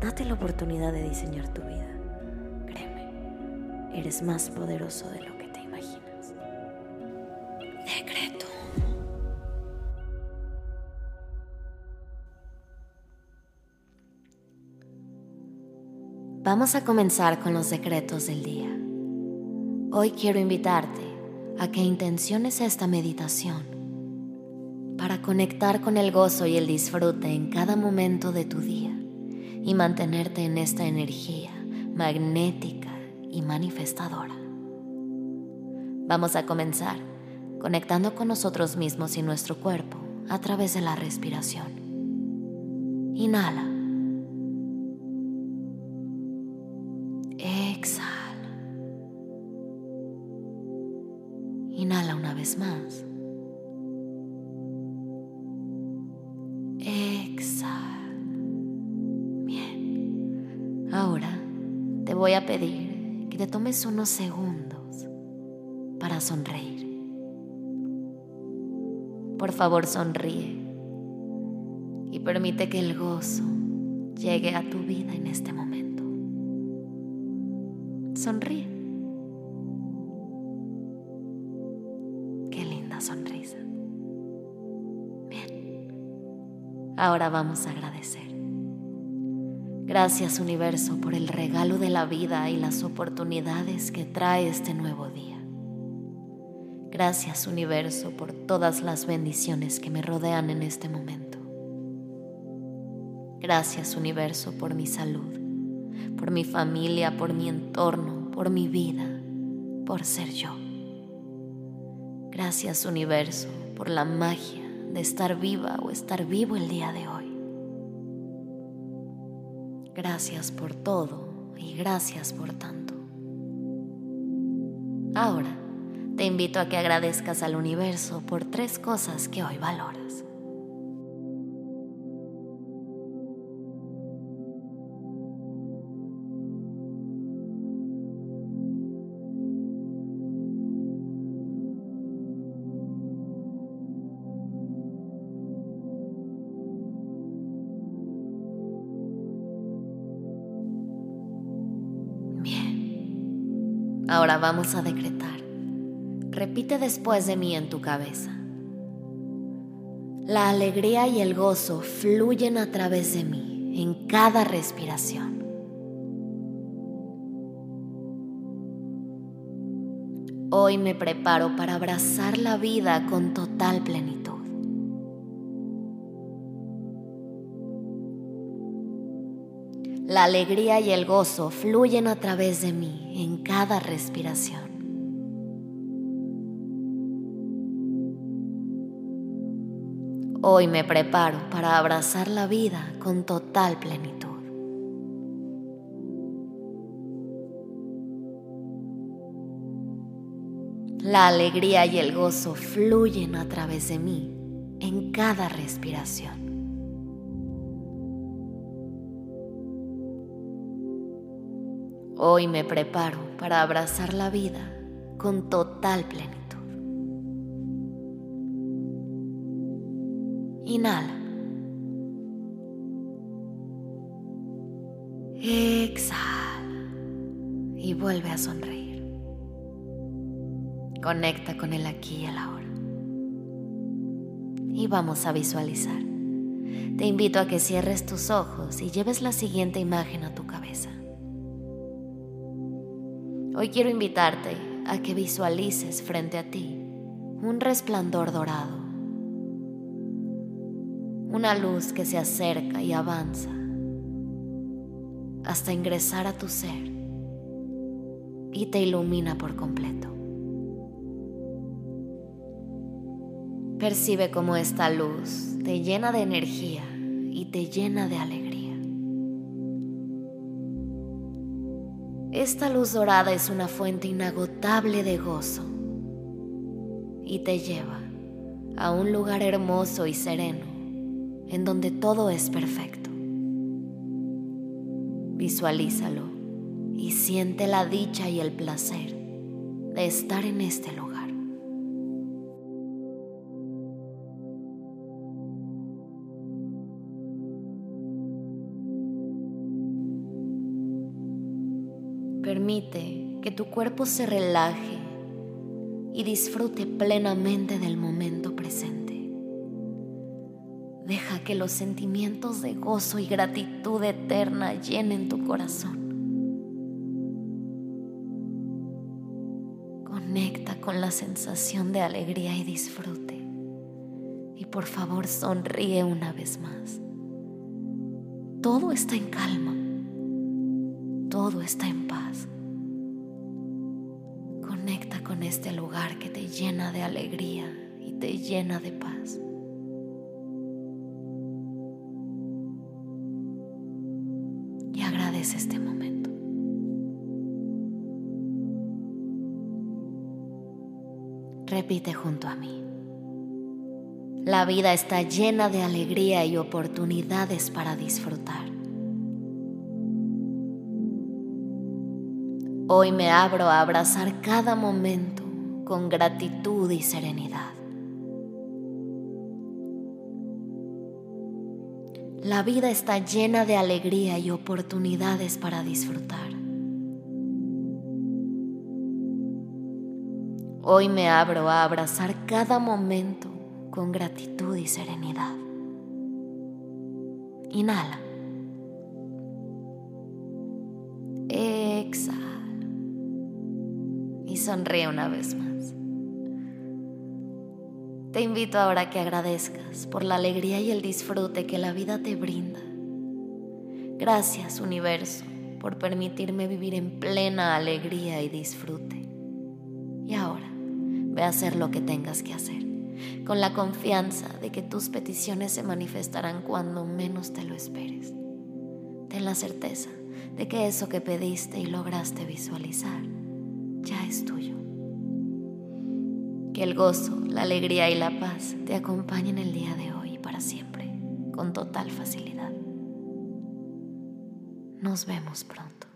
Date la oportunidad de diseñar tu vida. Créeme, eres más poderoso de lo que te imaginas. Decreto. Vamos a comenzar con los secretos del día. Hoy quiero invitarte a que intenciones esta meditación para conectar con el gozo y el disfrute en cada momento de tu día y mantenerte en esta energía magnética y manifestadora. Vamos a comenzar conectando con nosotros mismos y nuestro cuerpo a través de la respiración. Inhala. Voy a pedir que te tomes unos segundos para sonreír. Por favor, sonríe y permite que el gozo llegue a tu vida en este momento. Sonríe. Qué linda sonrisa. Bien. Ahora vamos a agradecer. Gracias universo por el regalo de la vida y las oportunidades que trae este nuevo día. Gracias universo por todas las bendiciones que me rodean en este momento. Gracias universo por mi salud, por mi familia, por mi entorno, por mi vida, por ser yo. Gracias universo por la magia de estar viva o estar vivo el día de hoy. Gracias por todo y gracias por tanto. Ahora, te invito a que agradezcas al universo por tres cosas que hoy valoras. Ahora vamos a decretar. Repite después de mí en tu cabeza. La alegría y el gozo fluyen a través de mí en cada respiración. Hoy me preparo para abrazar la vida con total plenitud. La alegría y el gozo fluyen a través de mí en cada respiración. Hoy me preparo para abrazar la vida con total plenitud. La alegría y el gozo fluyen a través de mí en cada respiración. Hoy me preparo para abrazar la vida con total plenitud. Inhala. Exhala. Y vuelve a sonreír. Conecta con el aquí y el ahora. Y vamos a visualizar. Te invito a que cierres tus ojos y lleves la siguiente imagen a tu cabeza. Hoy quiero invitarte a que visualices frente a ti un resplandor dorado, una luz que se acerca y avanza hasta ingresar a tu ser y te ilumina por completo. Percibe cómo esta luz te llena de energía y te llena de alegría. Esta luz dorada es una fuente inagotable de gozo y te lleva a un lugar hermoso y sereno en donde todo es perfecto. Visualízalo y siente la dicha y el placer de estar en este lugar. Tu cuerpo se relaje y disfrute plenamente del momento presente. Deja que los sentimientos de gozo y gratitud eterna llenen tu corazón. Conecta con la sensación de alegría y disfrute. Y por favor sonríe una vez más. Todo está en calma. Todo está en paz este lugar que te llena de alegría y te llena de paz. Y agradece este momento. Repite junto a mí. La vida está llena de alegría y oportunidades para disfrutar. Hoy me abro a abrazar cada momento con gratitud y serenidad. La vida está llena de alegría y oportunidades para disfrutar. Hoy me abro a abrazar cada momento con gratitud y serenidad. Inhala. Sonríe una vez más. Te invito ahora a que agradezcas por la alegría y el disfrute que la vida te brinda. Gracias universo por permitirme vivir en plena alegría y disfrute. Y ahora, ve a hacer lo que tengas que hacer, con la confianza de que tus peticiones se manifestarán cuando menos te lo esperes. Ten la certeza de que eso que pediste y lograste visualizar es tuyo. Que el gozo, la alegría y la paz te acompañen el día de hoy y para siempre, con total facilidad. Nos vemos pronto.